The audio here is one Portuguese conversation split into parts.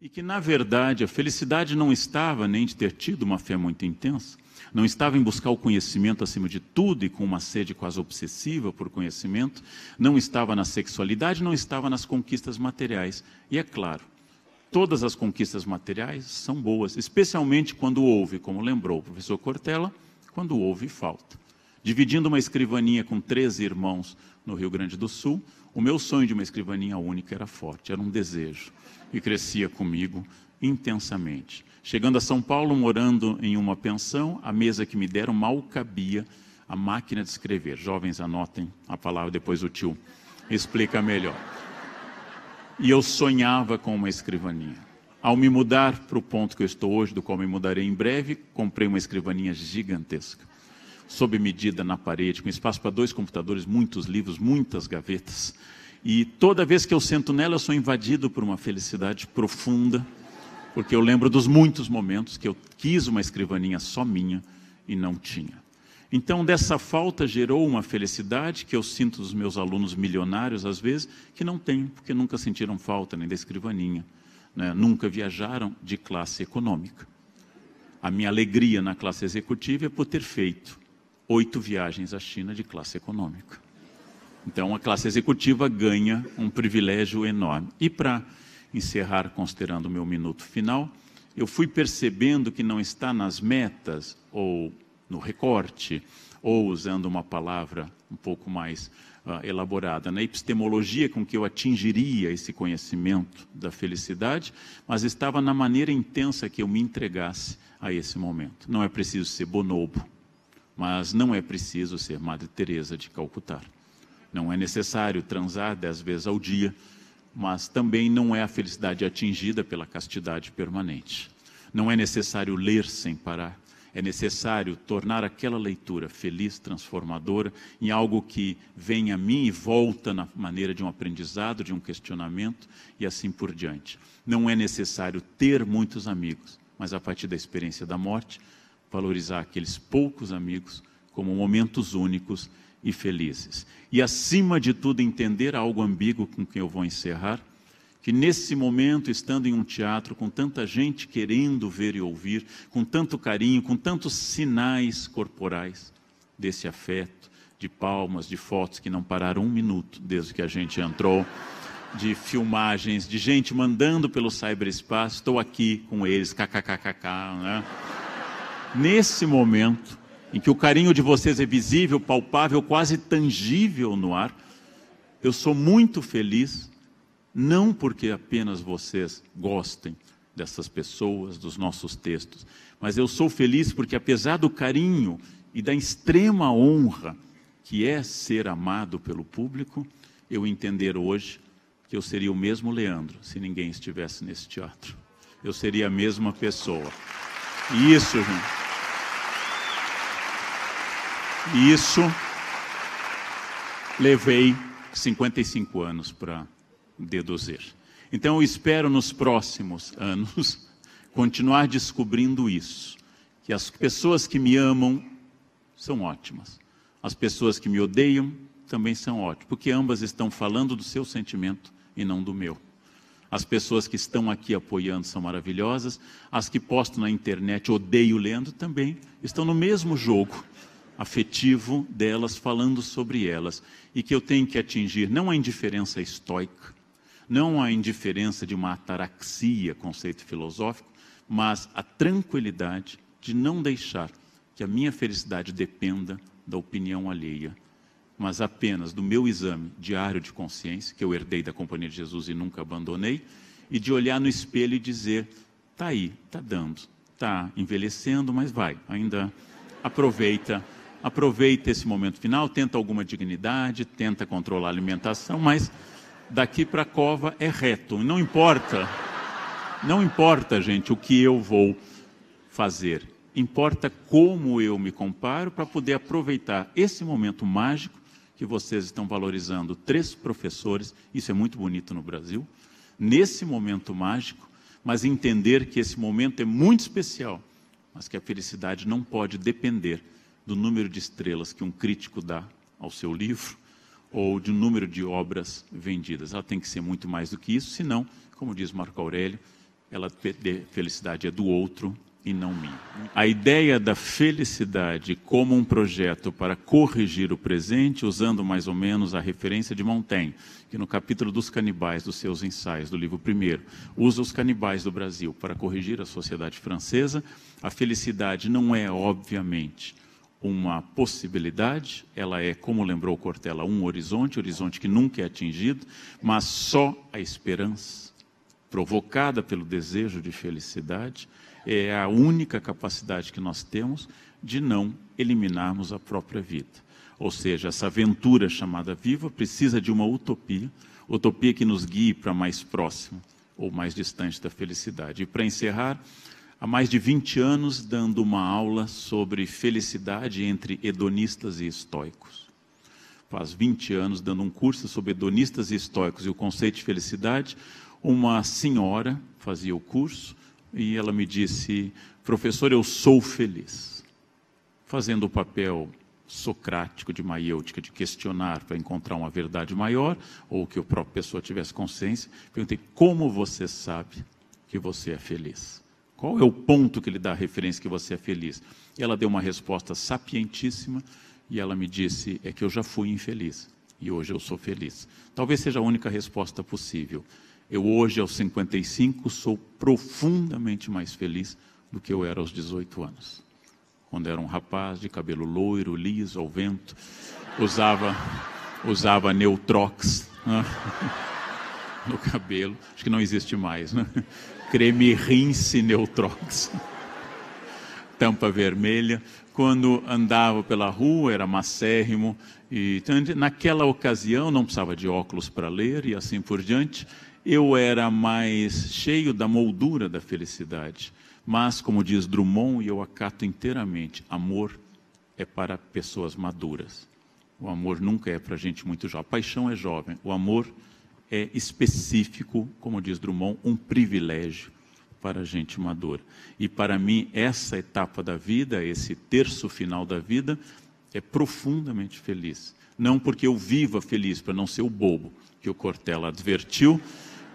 E que, na verdade, a felicidade não estava nem de ter tido uma fé muito intensa, não estava em buscar o conhecimento acima de tudo e com uma sede quase obsessiva por conhecimento, não estava na sexualidade, não estava nas conquistas materiais. E é claro, todas as conquistas materiais são boas, especialmente quando houve, como lembrou o professor Cortella, quando houve falta. Dividindo uma escrivaninha com três irmãos no Rio Grande do Sul, o meu sonho de uma escrivaninha única era forte, era um desejo e crescia comigo intensamente. Chegando a São Paulo, morando em uma pensão, a mesa que me deram mal cabia a máquina de escrever. Jovens, anotem a palavra, depois o tio explica melhor. E eu sonhava com uma escrivaninha. Ao me mudar para o ponto que eu estou hoje, do qual me mudarei em breve, comprei uma escrivaninha gigantesca, sob medida na parede, com espaço para dois computadores, muitos livros, muitas gavetas e toda vez que eu sento nela, eu sou invadido por uma felicidade profunda, porque eu lembro dos muitos momentos que eu quis uma escrivaninha só minha e não tinha. Então, dessa falta gerou uma felicidade que eu sinto dos meus alunos milionários, às vezes, que não têm, porque nunca sentiram falta nem da escrivaninha, né? nunca viajaram de classe econômica. A minha alegria na classe executiva é por ter feito oito viagens à China de classe econômica. Então, a classe executiva ganha um privilégio enorme. E para encerrar, considerando o meu minuto final, eu fui percebendo que não está nas metas ou no recorte, ou usando uma palavra um pouco mais uh, elaborada, na epistemologia com que eu atingiria esse conhecimento da felicidade, mas estava na maneira intensa que eu me entregasse a esse momento. Não é preciso ser bonobo, mas não é preciso ser Madre Teresa de Calcutá. Não é necessário transar dez vezes ao dia, mas também não é a felicidade atingida pela castidade permanente. Não é necessário ler sem parar. É necessário tornar aquela leitura feliz, transformadora, em algo que vem a mim e volta na maneira de um aprendizado, de um questionamento e assim por diante. Não é necessário ter muitos amigos, mas a partir da experiência da morte, valorizar aqueles poucos amigos como momentos únicos e felizes. E, acima de tudo, entender algo ambíguo com que eu vou encerrar, que nesse momento, estando em um teatro, com tanta gente querendo ver e ouvir, com tanto carinho, com tantos sinais corporais desse afeto, de palmas, de fotos que não pararam um minuto desde que a gente entrou, de filmagens, de gente mandando pelo cyberespaço, estou aqui com eles, kkkk, né? Nesse momento, em que o carinho de vocês é visível, palpável, quase tangível no ar. Eu sou muito feliz, não porque apenas vocês gostem dessas pessoas, dos nossos textos, mas eu sou feliz porque, apesar do carinho e da extrema honra que é ser amado pelo público, eu entender hoje que eu seria o mesmo Leandro se ninguém estivesse nesse teatro. Eu seria a mesma pessoa. Isso, gente. E isso levei 55 anos para deduzir. Então eu espero nos próximos anos continuar descobrindo isso, que as pessoas que me amam são ótimas. As pessoas que me odeiam também são ótimas, porque ambas estão falando do seu sentimento e não do meu. As pessoas que estão aqui apoiando são maravilhosas, as que postam na internet odeio lendo também estão no mesmo jogo afetivo delas, falando sobre elas, e que eu tenho que atingir não a indiferença estoica, não a indiferença de uma ataraxia, conceito filosófico, mas a tranquilidade de não deixar que a minha felicidade dependa da opinião alheia, mas apenas do meu exame diário de consciência, que eu herdei da Companhia de Jesus e nunca abandonei, e de olhar no espelho e dizer: está aí, está dando, está envelhecendo, mas vai, ainda aproveita aproveita esse momento final, tenta alguma dignidade, tenta controlar a alimentação, mas daqui para a cova é reto. Não importa, não importa, gente, o que eu vou fazer. Importa como eu me comparo para poder aproveitar esse momento mágico que vocês estão valorizando. Três professores, isso é muito bonito no Brasil, nesse momento mágico, mas entender que esse momento é muito especial, mas que a felicidade não pode depender do número de estrelas que um crítico dá ao seu livro ou de um número de obras vendidas. Ela tem que ser muito mais do que isso, senão, como diz Marco Aurélio, ela felicidade é do outro e não minha. A ideia da felicidade como um projeto para corrigir o presente, usando mais ou menos a referência de Montaigne, que no capítulo dos canibais dos seus ensaios, do livro primeiro, usa os canibais do Brasil para corrigir a sociedade francesa. A felicidade não é, obviamente, uma possibilidade, ela é, como lembrou Cortella, um horizonte, horizonte que nunca é atingido, mas só a esperança, provocada pelo desejo de felicidade, é a única capacidade que nós temos de não eliminarmos a própria vida. Ou seja, essa aventura chamada viva precisa de uma utopia, utopia que nos guie para mais próximo ou mais distante da felicidade. E para encerrar, há mais de 20 anos dando uma aula sobre felicidade entre hedonistas e estoicos. Faz 20 anos dando um curso sobre hedonistas e estoicos e o conceito de felicidade. Uma senhora fazia o curso e ela me disse: professor, eu sou feliz. Fazendo o papel socrático de maiêutica, de questionar para encontrar uma verdade maior, ou que a própria pessoa tivesse consciência, perguntei: como você sabe que você é feliz? Qual é o ponto que lhe dá a referência que você é feliz? Ela deu uma resposta sapientíssima e ela me disse: é que eu já fui infeliz e hoje eu sou feliz. Talvez seja a única resposta possível. Eu hoje, aos 55, sou profundamente mais feliz do que eu era aos 18 anos. Quando era um rapaz de cabelo loiro, liso, ao vento, usava, usava Neutrox né? no cabelo. Acho que não existe mais, né? Creme rinse Neutrox, tampa vermelha. Quando andava pela rua, era macérrimo. E naquela ocasião, não precisava de óculos para ler e assim por diante. Eu era mais cheio da moldura da felicidade. Mas, como diz Drummond, e eu acato inteiramente, amor é para pessoas maduras. O amor nunca é para gente muito jovem. A paixão é jovem. O amor é específico, como diz Drummond, um privilégio para a gente madura. E para mim, essa etapa da vida, esse terço final da vida, é profundamente feliz. Não porque eu viva feliz, para não ser o bobo que o Cortella advertiu,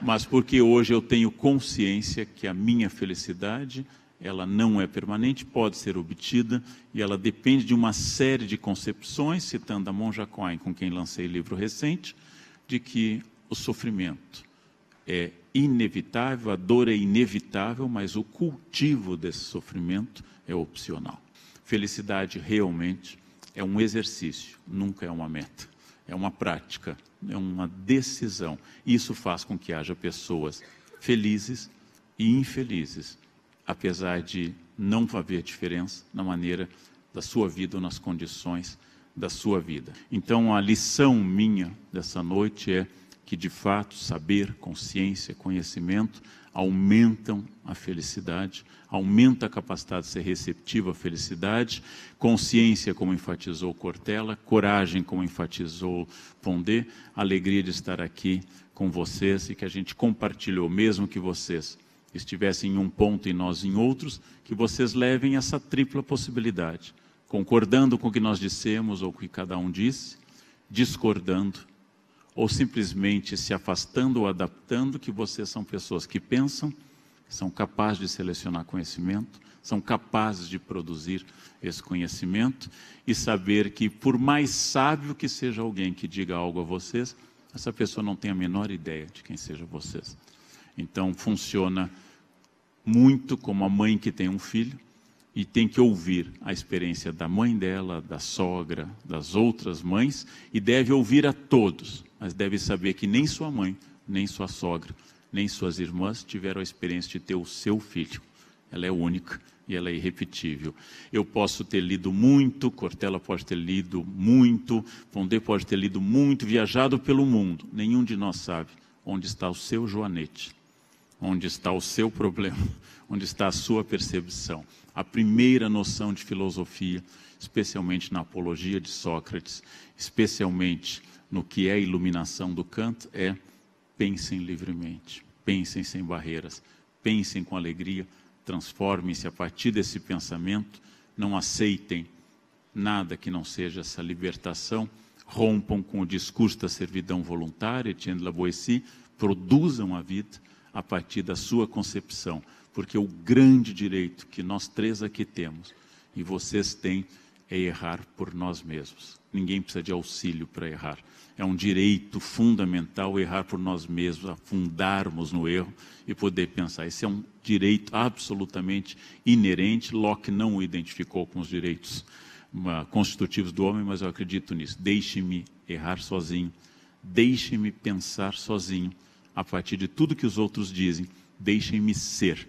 mas porque hoje eu tenho consciência que a minha felicidade ela não é permanente, pode ser obtida e ela depende de uma série de concepções, citando a Monja com quem lancei livro recente, de que o sofrimento é inevitável, a dor é inevitável, mas o cultivo desse sofrimento é opcional. Felicidade realmente é um exercício, nunca é uma meta, é uma prática, é uma decisão. Isso faz com que haja pessoas felizes e infelizes, apesar de não haver diferença na maneira da sua vida ou nas condições da sua vida. Então, a lição minha dessa noite é que de fato saber, consciência, conhecimento aumentam a felicidade, aumenta a capacidade de ser receptivo à felicidade, consciência, como enfatizou Cortella, coragem, como enfatizou Pondé, alegria de estar aqui com vocês e que a gente compartilhou, mesmo que vocês estivessem em um ponto e nós em outros, que vocês levem essa tripla possibilidade, concordando com o que nós dissemos ou o que cada um disse, discordando ou simplesmente se afastando ou adaptando, que vocês são pessoas que pensam, são capazes de selecionar conhecimento, são capazes de produzir esse conhecimento e saber que, por mais sábio que seja alguém que diga algo a vocês, essa pessoa não tem a menor ideia de quem seja vocês. Então, funciona muito como a mãe que tem um filho e tem que ouvir a experiência da mãe dela, da sogra, das outras mães e deve ouvir a todos mas deve saber que nem sua mãe, nem sua sogra, nem suas irmãs tiveram a experiência de ter o seu filho. Ela é única e ela é irrepetível. Eu posso ter lido muito, Cortella pode ter lido muito, Pondé pode ter lido muito, viajado pelo mundo. Nenhum de nós sabe onde está o seu joanete, onde está o seu problema, onde está a sua percepção. A primeira noção de filosofia, especialmente na apologia de Sócrates, especialmente no que é iluminação do Kant é pensem livremente, pensem sem barreiras, pensem com alegria, transformem-se a partir desse pensamento, não aceitem nada que não seja essa libertação, rompam com o discurso da servidão voluntária, Etienne de la Boétie, produzam a vida, a partir da sua concepção, porque o grande direito que nós três aqui temos e vocês têm é errar por nós mesmos. Ninguém precisa de auxílio para errar. É um direito fundamental errar por nós mesmos, afundarmos no erro e poder pensar. Esse é um direito absolutamente inerente. Locke não o identificou com os direitos uh, constitutivos do homem, mas eu acredito nisso. Deixe-me errar sozinho, deixe-me pensar sozinho, a partir de tudo que os outros dizem, deixem-me ser,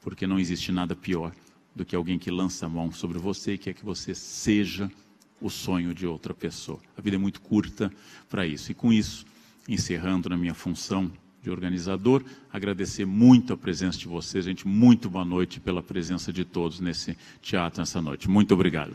porque não existe nada pior do que alguém que lança a mão sobre você e quer que você seja o sonho de outra pessoa. A vida é muito curta para isso. E com isso, encerrando na minha função de organizador, agradecer muito a presença de vocês, gente. Muito boa noite pela presença de todos nesse teatro essa noite. Muito obrigado.